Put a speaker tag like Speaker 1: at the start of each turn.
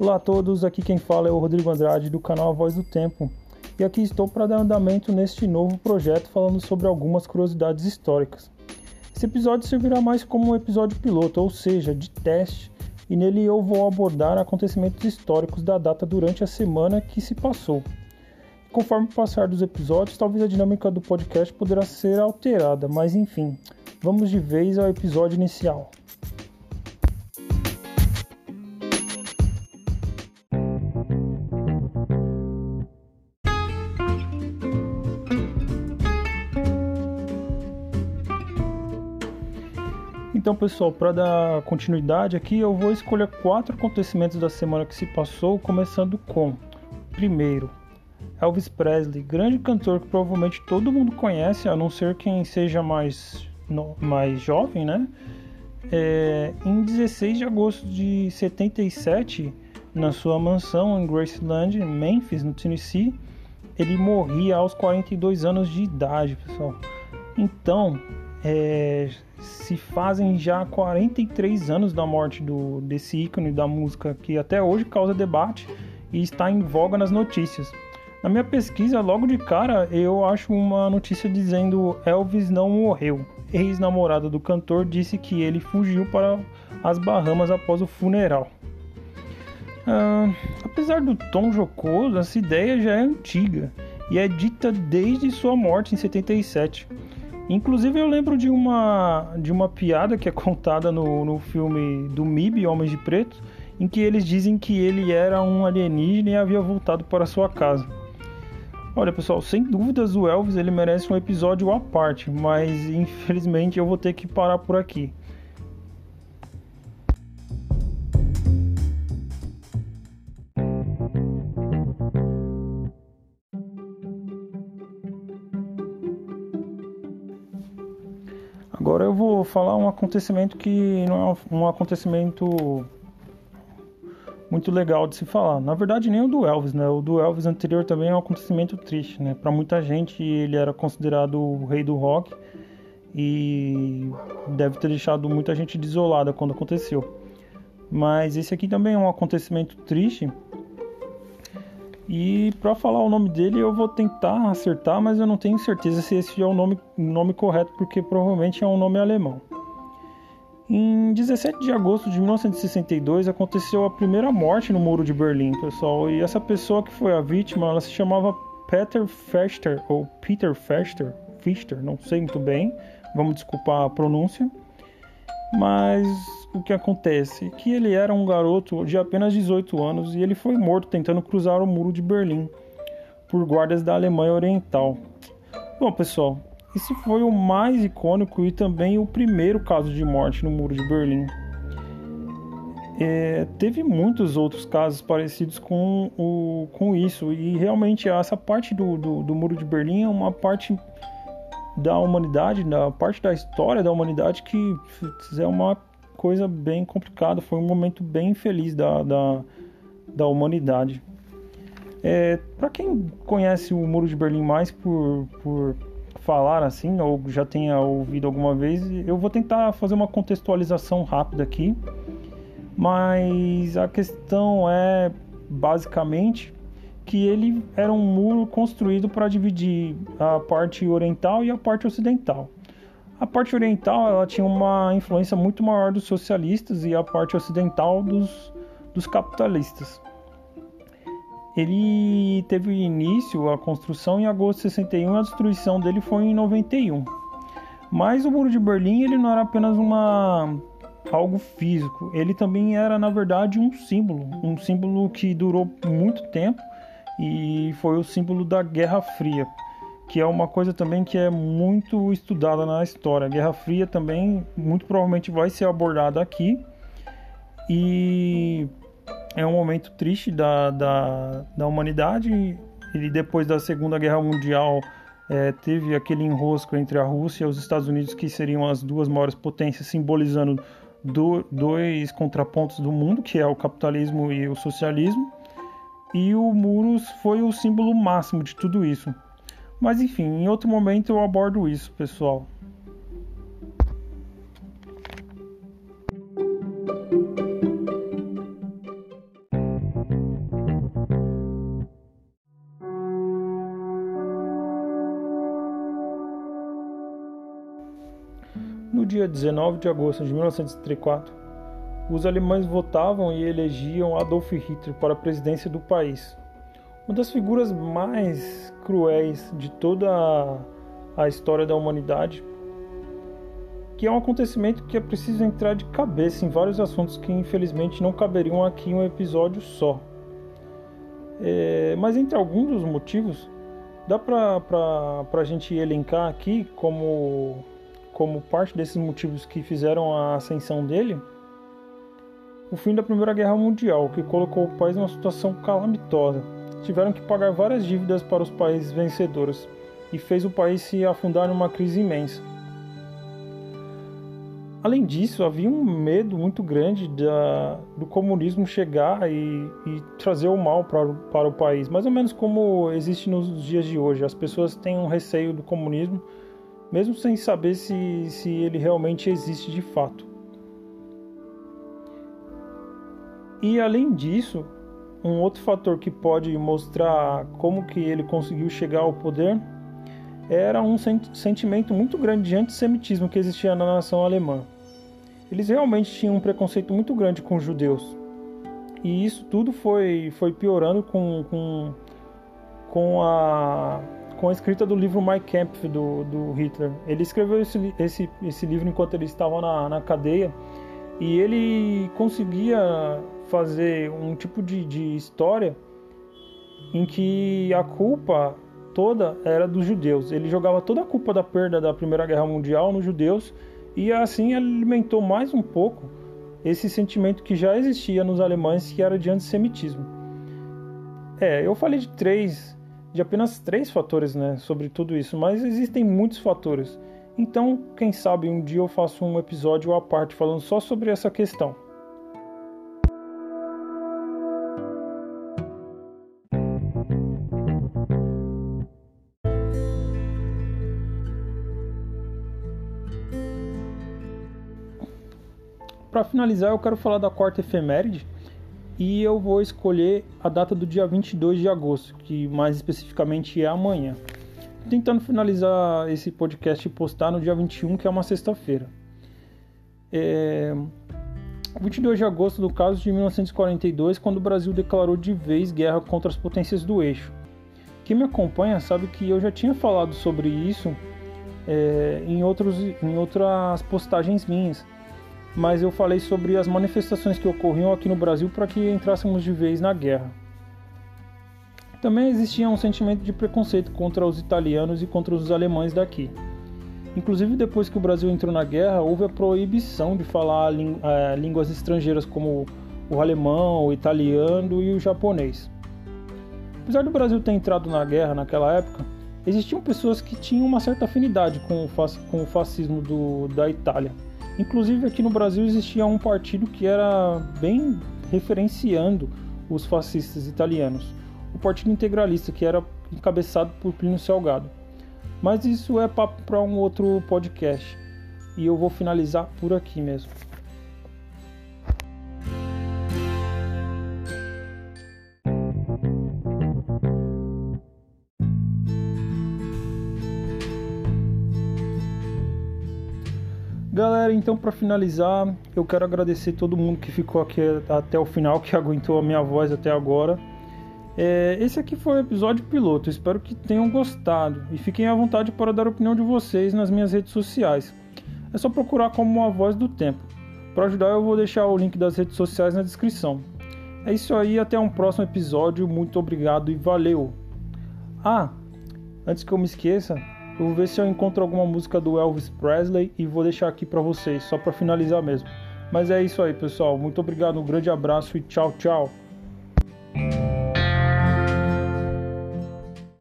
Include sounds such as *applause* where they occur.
Speaker 1: Olá a todos, aqui quem fala é o Rodrigo Andrade do canal A Voz do Tempo. E aqui estou para dar andamento neste novo projeto falando sobre algumas curiosidades históricas. Esse episódio servirá mais como um episódio piloto, ou seja, de teste, e nele eu vou abordar acontecimentos históricos da data durante a semana que se passou. Conforme o passar dos episódios, talvez a dinâmica do podcast poderá ser alterada, mas enfim, vamos de vez ao episódio inicial. Então, pessoal, para dar continuidade aqui, eu vou escolher quatro acontecimentos da semana que se passou, começando com primeiro, Elvis Presley, grande cantor que provavelmente todo mundo conhece, a não ser quem seja mais, no, mais jovem, né? É, em 16 de agosto de 77, na sua mansão em Graceland, em Memphis, no Tennessee, ele morria aos 42 anos de idade, pessoal. Então, é, se fazem já 43 anos da morte do, desse ícone da música que até hoje causa debate e está em voga nas notícias. Na minha pesquisa, logo de cara, eu acho uma notícia dizendo Elvis não morreu. Ex-namorada do cantor disse que ele fugiu para as Bahamas após o funeral. Ah, apesar do tom jocoso, essa ideia já é antiga e é dita desde sua morte em 77. Inclusive eu lembro de uma, de uma piada que é contada no, no filme do MIB, Homens de Preto, em que eles dizem que ele era um alienígena e havia voltado para sua casa. Olha pessoal, sem dúvidas o Elvis ele merece um episódio à parte, mas infelizmente eu vou ter que parar por aqui. Agora eu vou falar um acontecimento que não é um acontecimento muito legal de se falar. Na verdade, nem o do Elvis, né? O do Elvis anterior também é um acontecimento triste, né? Para muita gente, ele era considerado o rei do rock e deve ter deixado muita gente desolada quando aconteceu. Mas esse aqui também é um acontecimento triste e para falar o nome dele eu vou tentar acertar, mas eu não tenho certeza se esse é o nome, nome correto, porque provavelmente é um nome alemão. Em 17 de agosto de 1962 aconteceu a primeira morte no Muro de Berlim, pessoal. E essa pessoa que foi a vítima, ela se chamava Peter Fester ou Peter Fester, Fister, não sei muito bem. Vamos desculpar a pronúncia. Mas o que acontece? Que ele era um garoto de apenas 18 anos e ele foi morto tentando cruzar o muro de Berlim por guardas da Alemanha Oriental. Bom, pessoal, esse foi o mais icônico e também o primeiro caso de morte no muro de Berlim. É, teve muitos outros casos parecidos com, o, com isso, e realmente essa parte do, do, do muro de Berlim é uma parte da humanidade, da parte da história da humanidade que é uma coisa bem complicada, foi um momento bem infeliz da, da, da humanidade. É, Para quem conhece o Muro de Berlim mais por, por falar assim, ou já tenha ouvido alguma vez, eu vou tentar fazer uma contextualização rápida aqui, mas a questão é basicamente que ele era um muro construído para dividir a parte oriental e a parte ocidental. A parte oriental ela tinha uma influência muito maior dos socialistas e a parte ocidental dos, dos capitalistas. Ele teve início a construção em agosto de 61 e a destruição dele foi em 91. Mas o Muro de Berlim ele não era apenas uma algo físico, ele também era na verdade um símbolo, um símbolo que durou muito tempo e foi o símbolo da Guerra Fria que é uma coisa também que é muito estudada na história. A Guerra Fria também muito provavelmente vai ser abordada aqui e é um momento triste da, da, da humanidade. Ele depois da Segunda Guerra Mundial é, teve aquele enrosco entre a Rússia e os Estados Unidos que seriam as duas maiores potências, simbolizando do, dois contrapontos do mundo, que é o capitalismo e o socialismo e o Muros foi o símbolo máximo de tudo isso. Mas enfim, em outro momento eu abordo isso, pessoal. No dia 19 de agosto de 1934, os alemães votavam e elegiam Adolf Hitler para a presidência do país. Uma das figuras mais cruéis de toda a história da humanidade, que é um acontecimento que é preciso entrar de cabeça em vários assuntos que infelizmente não caberiam aqui em um episódio só. É, mas entre alguns dos motivos, dá para a gente elencar aqui como, como parte desses motivos que fizeram a ascensão dele o fim da Primeira Guerra Mundial, que colocou o país numa situação calamitosa. Tiveram que pagar várias dívidas para os países vencedores e fez o país se afundar numa crise imensa. Além disso, havia um medo muito grande da, do comunismo chegar e, e trazer o mal para, para o país, mais ou menos como existe nos dias de hoje. As pessoas têm um receio do comunismo, mesmo sem saber se, se ele realmente existe de fato. E além disso, um outro fator que pode mostrar como que ele conseguiu chegar ao poder era um sentimento muito grande de antissemitismo que existia na nação alemã. Eles realmente tinham um preconceito muito grande com os judeus. E isso tudo foi, foi piorando com, com, com, a, com a escrita do livro Mein Kampf do, do Hitler. Ele escreveu esse, esse, esse livro enquanto ele estava na, na cadeia e ele conseguia fazer um tipo de, de história em que a culpa toda era dos judeus. Ele jogava toda a culpa da perda da Primeira Guerra Mundial nos judeus e assim alimentou mais um pouco esse sentimento que já existia nos alemães que era de antissemitismo. É, eu falei de três, de apenas três fatores, né, sobre tudo isso, mas existem muitos fatores. Então, quem sabe um dia eu faço um episódio à parte falando só sobre essa questão. Para finalizar, eu quero falar da quarta efeméride e eu vou escolher a data do dia 22 de agosto, que mais especificamente é amanhã. Tentando finalizar esse podcast e postar no dia 21, que é uma sexta-feira. É... 22 de agosto do caso de 1942, quando o Brasil declarou de vez guerra contra as potências do eixo. Quem me acompanha sabe que eu já tinha falado sobre isso é, em, outros, em outras postagens minhas mas eu falei sobre as manifestações que ocorriam aqui no Brasil para que entrássemos de vez na guerra. Também existia um sentimento de preconceito contra os italianos e contra os alemães daqui. Inclusive, depois que o Brasil entrou na guerra, houve a proibição de falar é, línguas estrangeiras como o alemão, o italiano e o japonês. Apesar do Brasil ter entrado na guerra naquela época, existiam pessoas que tinham uma certa afinidade com o, fascismo do, da Itália Inclusive aqui no Brasil existia um partido que era bem referenciando os fascistas italianos, Partido Integralista, que era encabeçado por Plínio Salgado. Mas isso é papo para um outro podcast e eu vou finalizar por aqui mesmo. Galera, então para finalizar, eu quero agradecer todo mundo que ficou aqui até o final, que *laughs* aguentou a minha voz até agora. É, esse aqui foi o episódio piloto, espero que tenham gostado e fiquem à vontade para dar a opinião de vocês nas minhas redes sociais. É só procurar como a voz do tempo. Para ajudar, eu vou deixar o link das redes sociais na descrição. É isso aí, até um próximo episódio. Muito obrigado e valeu! Ah, antes que eu me esqueça, eu vou ver se eu encontro alguma música do Elvis Presley e vou deixar aqui para vocês, só para finalizar mesmo. Mas é isso aí, pessoal. Muito obrigado, um grande abraço e tchau, tchau.